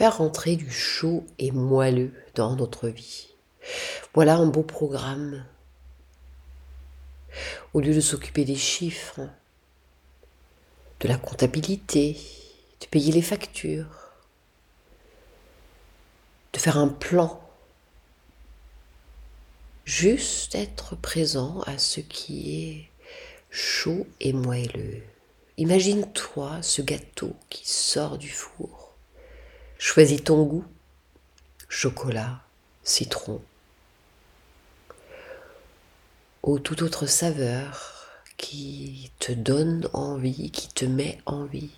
faire rentrer du chaud et moelleux dans notre vie. Voilà un beau programme. Au lieu de s'occuper des chiffres, de la comptabilité, de payer les factures, de faire un plan, juste être présent à ce qui est chaud et moelleux. Imagine-toi ce gâteau qui sort du four. Choisis ton goût, chocolat, citron, ou toute autre saveur qui te donne envie, qui te met envie.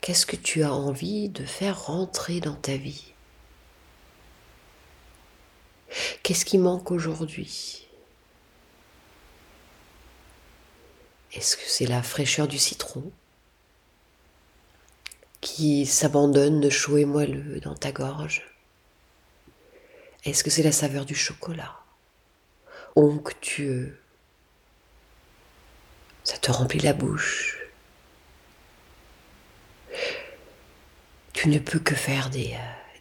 Qu'est-ce que tu as envie de faire rentrer dans ta vie? Qu'est-ce qui manque aujourd'hui? Est-ce que c'est la fraîcheur du citron? Qui s'abandonne de chaud et moelleux dans ta gorge Est-ce que c'est la saveur du chocolat? Onctueux. Ça te remplit la bouche. Tu ne peux que faire des,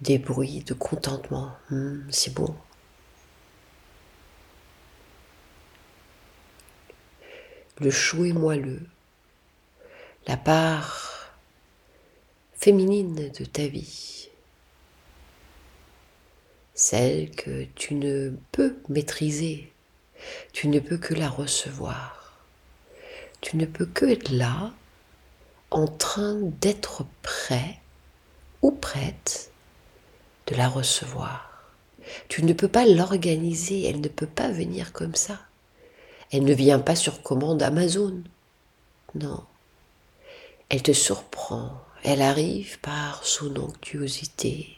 euh, bruits de contentement. Hum, c'est bon. le chaud et moelleux, la part féminine de ta vie, celle que tu ne peux maîtriser, tu ne peux que la recevoir, tu ne peux que être là en train d'être prêt ou prête de la recevoir. Tu ne peux pas l'organiser, elle ne peut pas venir comme ça. Elle ne vient pas sur commande Amazon. Non. Elle te surprend. Elle arrive par son onctuosité,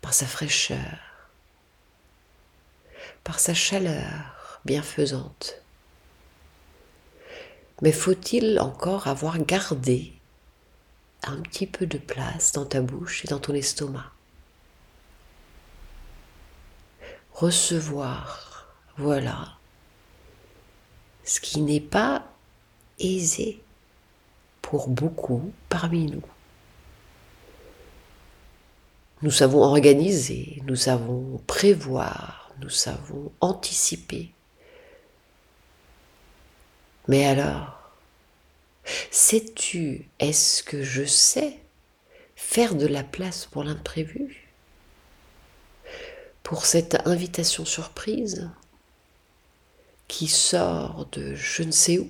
par sa fraîcheur, par sa chaleur bienfaisante. Mais faut-il encore avoir gardé un petit peu de place dans ta bouche et dans ton estomac? Recevoir, voilà, ce qui n'est pas aisé pour beaucoup parmi nous. Nous savons organiser, nous savons prévoir, nous savons anticiper. Mais alors, sais-tu, est-ce que je sais faire de la place pour l'imprévu? Pour cette invitation surprise qui sort de je ne sais où?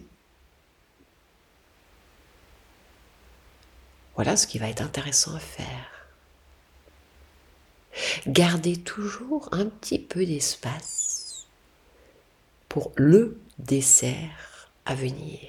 Voilà ce qui va être intéressant à faire. Gardez toujours un petit peu d'espace pour le dessert à venir.